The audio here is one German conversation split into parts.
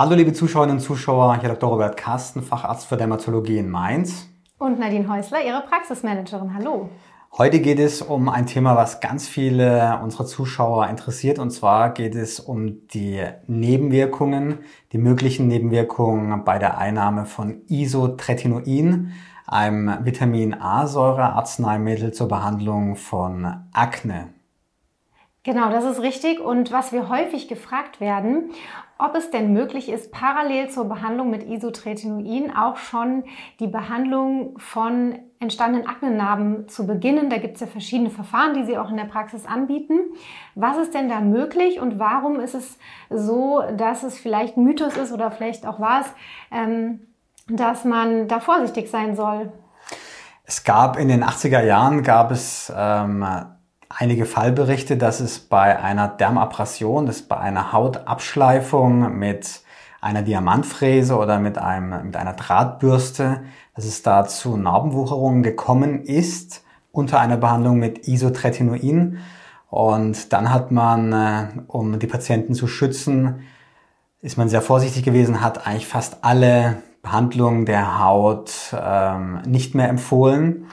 Hallo liebe Zuschauerinnen und Zuschauer, hier Dr. Robert Kasten, Facharzt für Dermatologie in Mainz. Und Nadine Häusler, Ihre Praxismanagerin. Hallo. Heute geht es um ein Thema, was ganz viele unserer Zuschauer interessiert. Und zwar geht es um die Nebenwirkungen, die möglichen Nebenwirkungen bei der Einnahme von Isotretinoin, einem Vitamin A-Säure-Arzneimittel zur Behandlung von Akne. Genau, das ist richtig. Und was wir häufig gefragt werden, ob es denn möglich ist, parallel zur Behandlung mit Isotretinoin auch schon die Behandlung von entstandenen Aknenarben zu beginnen. Da gibt es ja verschiedene Verfahren, die Sie auch in der Praxis anbieten. Was ist denn da möglich und warum ist es so, dass es vielleicht Mythos ist oder vielleicht auch war es, ähm, dass man da vorsichtig sein soll? Es gab in den 80er Jahren gab es ähm, einige Fallberichte, dass es bei einer Dermabrasion, das bei einer Hautabschleifung mit einer Diamantfräse oder mit, einem, mit einer Drahtbürste, dass es da zu Narbenwucherungen gekommen ist unter einer Behandlung mit Isotretinoin. Und dann hat man, äh, um die Patienten zu schützen, ist man sehr vorsichtig gewesen, hat eigentlich fast alle Behandlungen der Haut ähm, nicht mehr empfohlen.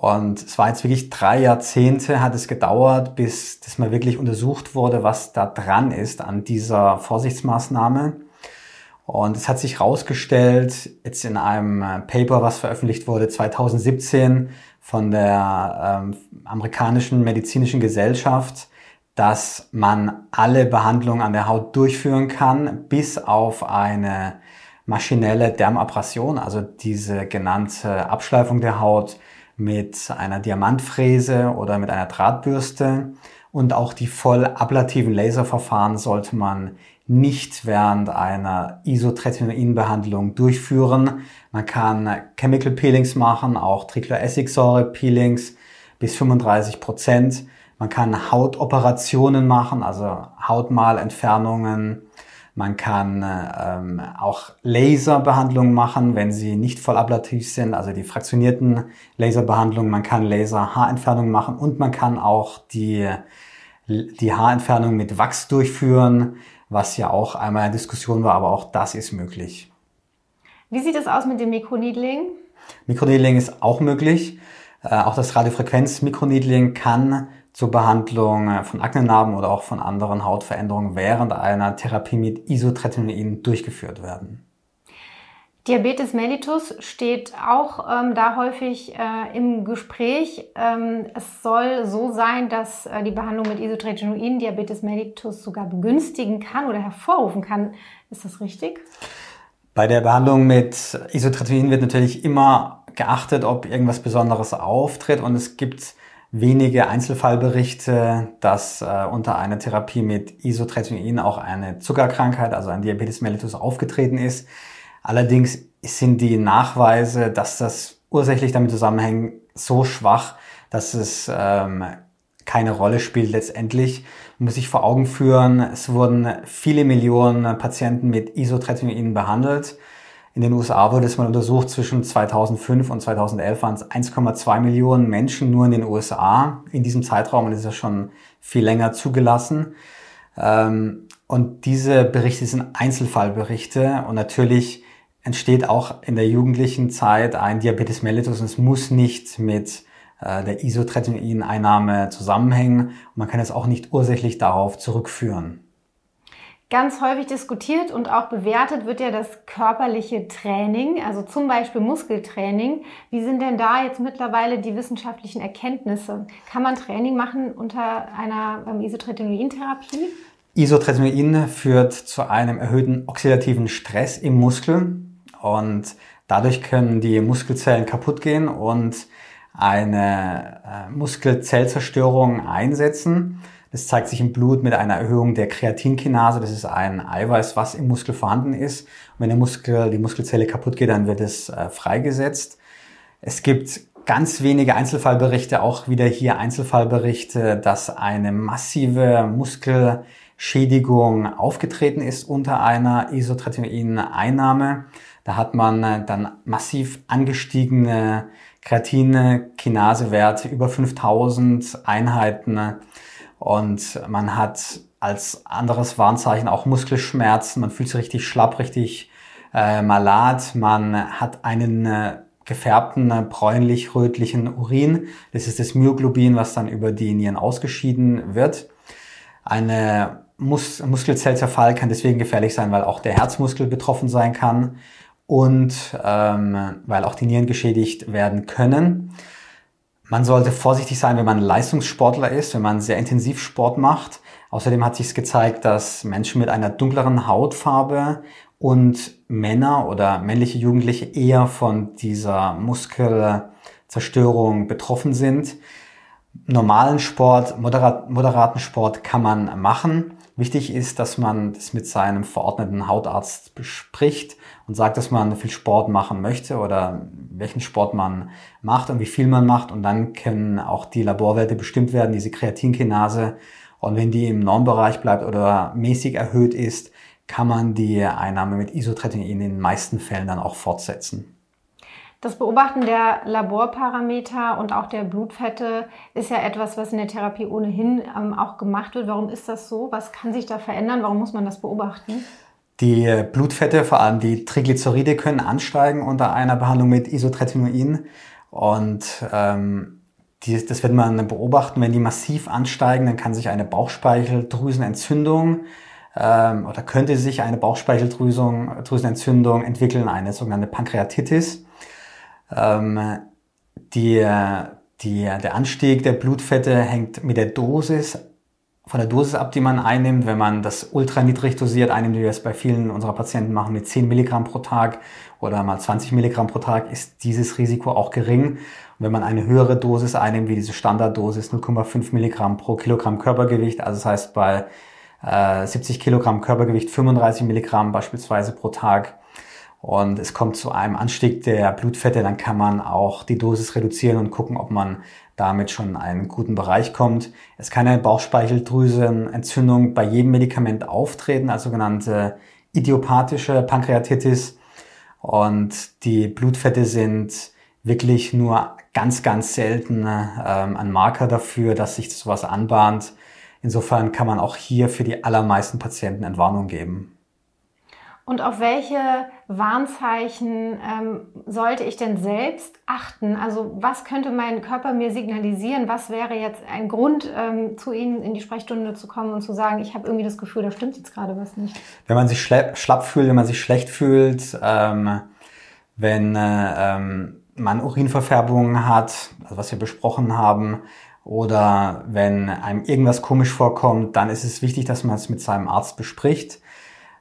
Und es war jetzt wirklich drei Jahrzehnte hat es gedauert, bis das mal wirklich untersucht wurde, was da dran ist an dieser Vorsichtsmaßnahme. Und es hat sich herausgestellt, jetzt in einem äh, Paper, was veröffentlicht wurde 2017 von der ähm, amerikanischen medizinischen Gesellschaft, dass man alle Behandlungen an der Haut durchführen kann, bis auf eine maschinelle Dermabrasion, also diese genannte Abschleifung der Haut, mit einer Diamantfräse oder mit einer Drahtbürste. Und auch die voll ablativen Laserverfahren sollte man nicht während einer Isotretinoin-Behandlung durchführen. Man kann Chemical Peelings machen, auch Tricloessigsäure-Peelings bis 35 Prozent. Man kann Hautoperationen machen, also Hautmalentfernungen man kann ähm, auch Laserbehandlungen machen, wenn sie nicht voll ablativ sind, also die fraktionierten Laserbehandlungen. Man kann Laser-Haarentfernungen machen und man kann auch die, die Haarentfernung mit Wachs durchführen, was ja auch einmal eine Diskussion war, aber auch das ist möglich. Wie sieht es aus mit dem Mikroneedling? Mikroneedling ist auch möglich. Äh, auch das Radiofrequenz-Mikroneedling kann zur Behandlung äh, von Aknenarben oder auch von anderen Hautveränderungen während einer Therapie mit Isotretinoin durchgeführt werden. Diabetes mellitus steht auch ähm, da häufig äh, im Gespräch. Ähm, es soll so sein, dass äh, die Behandlung mit Isotretinoin Diabetes mellitus sogar begünstigen kann oder hervorrufen kann. Ist das richtig? Bei der Behandlung mit Isotretinoin wird natürlich immer geachtet, ob irgendwas Besonderes auftritt und es gibt wenige Einzelfallberichte, dass äh, unter einer Therapie mit Isotretinoin auch eine Zuckerkrankheit, also ein Diabetes mellitus aufgetreten ist. Allerdings sind die Nachweise, dass das ursächlich damit zusammenhängt, so schwach, dass es ähm, keine Rolle spielt letztendlich. Man muss sich vor Augen führen, es wurden viele Millionen Patienten mit Isotretinoin behandelt. In den USA wurde es mal untersucht, zwischen 2005 und 2011 waren es 1,2 Millionen Menschen nur in den USA in diesem Zeitraum und ist ja schon viel länger zugelassen. Ähm, und diese Berichte sind Einzelfallberichte und natürlich entsteht auch in der jugendlichen Zeit ein Diabetes mellitus und es muss nicht mit äh, der Isotretinoin-Einnahme zusammenhängen man kann es auch nicht ursächlich darauf zurückführen. Ganz häufig diskutiert und auch bewertet wird ja das körperliche Training, also zum Beispiel Muskeltraining. Wie sind denn da jetzt mittlerweile die wissenschaftlichen Erkenntnisse? Kann man Training machen unter einer ähm, Isotretinoin-Therapie? Isotretinoin führt zu einem erhöhten oxidativen Stress im Muskel und dadurch können die Muskelzellen kaputt gehen und eine äh, Muskelzellzerstörung einsetzen. Das zeigt sich im Blut mit einer Erhöhung der Kreatinkinase. Das ist ein Eiweiß, was im Muskel vorhanden ist. Und wenn der Muskel, die Muskelzelle kaputt geht, dann wird es äh, freigesetzt. Es gibt ganz wenige Einzelfallberichte, auch wieder hier Einzelfallberichte, dass eine massive Muskelschädigung aufgetreten ist unter einer Isotretinoin-Einnahme. Da hat man äh, dann massiv angestiegene Kreatinkinasewerte über 5000 Einheiten und man hat als anderes Warnzeichen auch Muskelschmerzen. Man fühlt sich richtig schlapp, richtig äh, malat. Man hat einen äh, gefärbten äh, bräunlich-rötlichen Urin. Das ist das Myoglobin, was dann über die Nieren ausgeschieden wird. Eine Mus Muskelzellzerfall kann deswegen gefährlich sein, weil auch der Herzmuskel betroffen sein kann und ähm, weil auch die Nieren geschädigt werden können. Man sollte vorsichtig sein, wenn man Leistungssportler ist, wenn man sehr intensiv Sport macht. Außerdem hat sich gezeigt, dass Menschen mit einer dunkleren Hautfarbe und Männer oder männliche Jugendliche eher von dieser Muskelzerstörung betroffen sind. Normalen Sport, moderat, moderaten Sport kann man machen. Wichtig ist, dass man das mit seinem verordneten Hautarzt bespricht und sagt, dass man viel Sport machen möchte oder welchen Sport man macht und wie viel man macht. Und dann können auch die Laborwerte bestimmt werden, diese Kreatinkinase. Und wenn die im Normbereich bleibt oder mäßig erhöht ist, kann man die Einnahme mit Isotretinoin in den meisten Fällen dann auch fortsetzen. Das Beobachten der Laborparameter und auch der Blutfette ist ja etwas, was in der Therapie ohnehin ähm, auch gemacht wird. Warum ist das so? Was kann sich da verändern? Warum muss man das beobachten? Die Blutfette, vor allem die Triglyceride, können ansteigen unter einer Behandlung mit Isotretinoin. Und ähm, die, das wird man beobachten. Wenn die massiv ansteigen, dann kann sich eine Bauchspeicheldrüsenentzündung ähm, oder könnte sich eine Bauchspeicheldrüsenentzündung entwickeln, eine sogenannte Pankreatitis. Ähm, die, die, der Anstieg der Blutfette hängt mit der Dosis von der Dosis ab, die man einnimmt. Wenn man das ultra niedrig dosiert einnimmt, wie wir es bei vielen unserer Patienten machen, mit 10 Milligramm pro Tag oder mal 20 Milligramm pro Tag, ist dieses Risiko auch gering. Und wenn man eine höhere Dosis einnimmt, wie diese Standarddosis 0,5 Milligramm pro Kilogramm Körpergewicht, also das heißt bei äh, 70 Kilogramm Körpergewicht 35 Milligramm beispielsweise pro Tag, und es kommt zu einem Anstieg der Blutfette, dann kann man auch die Dosis reduzieren und gucken, ob man damit schon in einen guten Bereich kommt. Es kann eine Bauchspeicheldrüsenentzündung bei jedem Medikament auftreten, als sogenannte idiopathische Pankreatitis. Und die Blutfette sind wirklich nur ganz, ganz selten ähm, ein Marker dafür, dass sich sowas anbahnt. Insofern kann man auch hier für die allermeisten Patienten Entwarnung geben. Und auf welche Warnzeichen ähm, sollte ich denn selbst achten? Also was könnte mein Körper mir signalisieren? Was wäre jetzt ein Grund, ähm, zu Ihnen in die Sprechstunde zu kommen und zu sagen, ich habe irgendwie das Gefühl, da stimmt jetzt gerade was nicht? Wenn man sich schlapp fühlt, wenn man sich schlecht fühlt, ähm, wenn äh, ähm, man Urinverfärbungen hat, also was wir besprochen haben, oder wenn einem irgendwas komisch vorkommt, dann ist es wichtig, dass man es mit seinem Arzt bespricht.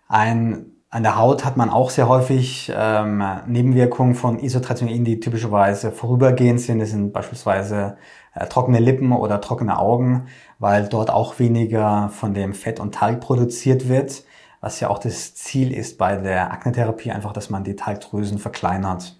Ein an der Haut hat man auch sehr häufig ähm, Nebenwirkungen von Isotretinoin, die typischerweise vorübergehend sind. Das sind beispielsweise äh, trockene Lippen oder trockene Augen, weil dort auch weniger von dem Fett und Talg produziert wird, was ja auch das Ziel ist bei der Aknetherapie, einfach, dass man die Talgdrüsen verkleinert.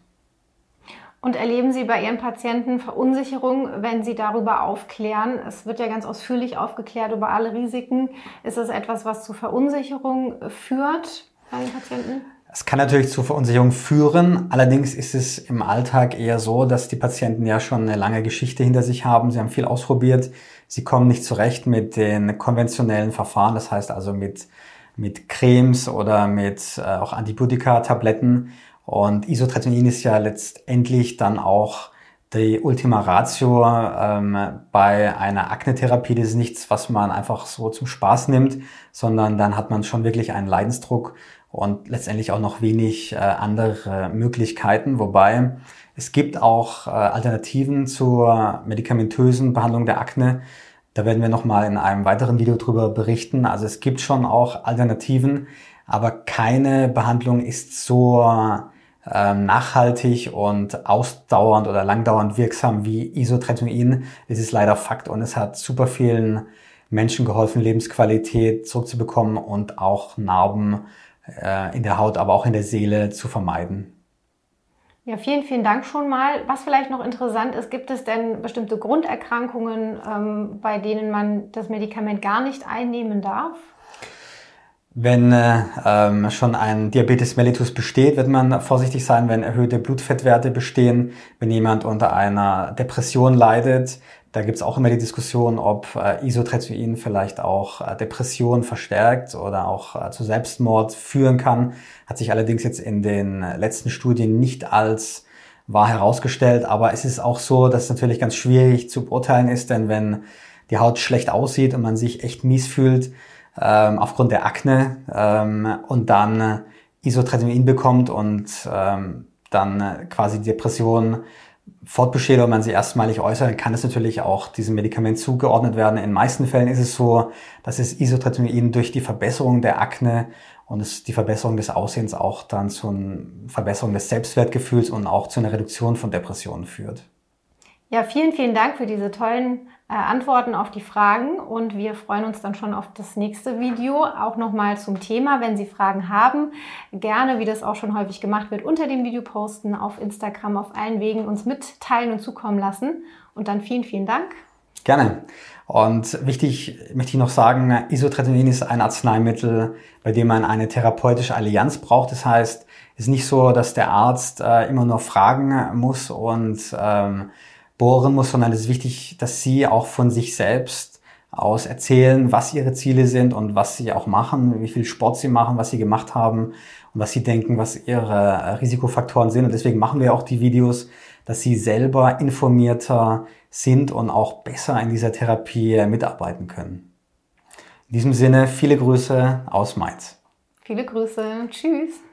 Und erleben Sie bei Ihren Patienten Verunsicherung, wenn Sie darüber aufklären? Es wird ja ganz ausführlich aufgeklärt über alle Risiken. Ist es etwas, was zu Verunsicherung führt? Den Patienten? Es kann natürlich zu Verunsicherung führen. Allerdings ist es im Alltag eher so, dass die Patienten ja schon eine lange Geschichte hinter sich haben. Sie haben viel ausprobiert. Sie kommen nicht zurecht mit den konventionellen Verfahren. Das heißt also mit, mit Cremes oder mit äh, auch Antibiotika-Tabletten. Und Isotretinoin ist ja letztendlich dann auch die Ultima Ratio ähm, bei einer Aknetherapie. Das ist nichts, was man einfach so zum Spaß nimmt, sondern dann hat man schon wirklich einen Leidensdruck und letztendlich auch noch wenig äh, andere Möglichkeiten, wobei es gibt auch äh, Alternativen zur medikamentösen Behandlung der Akne. Da werden wir nochmal in einem weiteren Video drüber berichten. Also es gibt schon auch Alternativen, aber keine Behandlung ist so äh, nachhaltig und ausdauernd oder langdauernd wirksam wie Isotretinoin. Das ist leider Fakt und es hat super vielen Menschen geholfen, Lebensqualität zurückzubekommen und auch Narben äh, in der Haut, aber auch in der Seele zu vermeiden. Ja, vielen, vielen Dank schon mal. Was vielleicht noch interessant ist, gibt es denn bestimmte Grunderkrankungen, ähm, bei denen man das Medikament gar nicht einnehmen darf? Wenn äh, ähm, schon ein Diabetes mellitus besteht, wird man vorsichtig sein, wenn erhöhte Blutfettwerte bestehen. Wenn jemand unter einer Depression leidet, Da gibt's auch immer die Diskussion, ob äh, Isotretinoin vielleicht auch äh, Depressionen verstärkt oder auch äh, zu Selbstmord führen kann. Hat sich allerdings jetzt in den letzten Studien nicht als wahr herausgestellt. Aber es ist auch so, dass es natürlich ganz schwierig zu beurteilen ist, denn wenn die Haut schlecht aussieht und man sich echt mies fühlt ähm, aufgrund der Akne ähm, und dann Isotretinoin bekommt und ähm, dann quasi Depression fortbesteht oder man sie erstmalig äußert, kann es natürlich auch diesem Medikament zugeordnet werden. In meisten Fällen ist es so, dass es Isotretinoin durch die Verbesserung der Akne und die Verbesserung des Aussehens auch dann zu einer Verbesserung des Selbstwertgefühls und auch zu einer Reduktion von Depressionen führt. Ja, vielen, vielen Dank für diese tollen äh, Antworten auf die Fragen und wir freuen uns dann schon auf das nächste Video. Auch nochmal zum Thema, wenn Sie Fragen haben, gerne, wie das auch schon häufig gemacht wird, unter dem Video posten, auf Instagram, auf allen Wegen uns mitteilen und zukommen lassen. Und dann vielen, vielen Dank. Gerne. Und wichtig möchte ich noch sagen, Isotretinoin ist ein Arzneimittel, bei dem man eine therapeutische Allianz braucht. Das heißt, es ist nicht so, dass der Arzt äh, immer nur fragen muss und ähm, bohren muss, sondern es ist wichtig, dass sie auch von sich selbst aus erzählen, was ihre Ziele sind und was sie auch machen, wie viel Sport sie machen, was sie gemacht haben und was sie denken, was ihre Risikofaktoren sind. Und deswegen machen wir auch die Videos, dass sie selber informierter sind und auch besser in dieser Therapie mitarbeiten können. In diesem Sinne viele Grüße aus Mainz. Viele Grüße. Tschüss.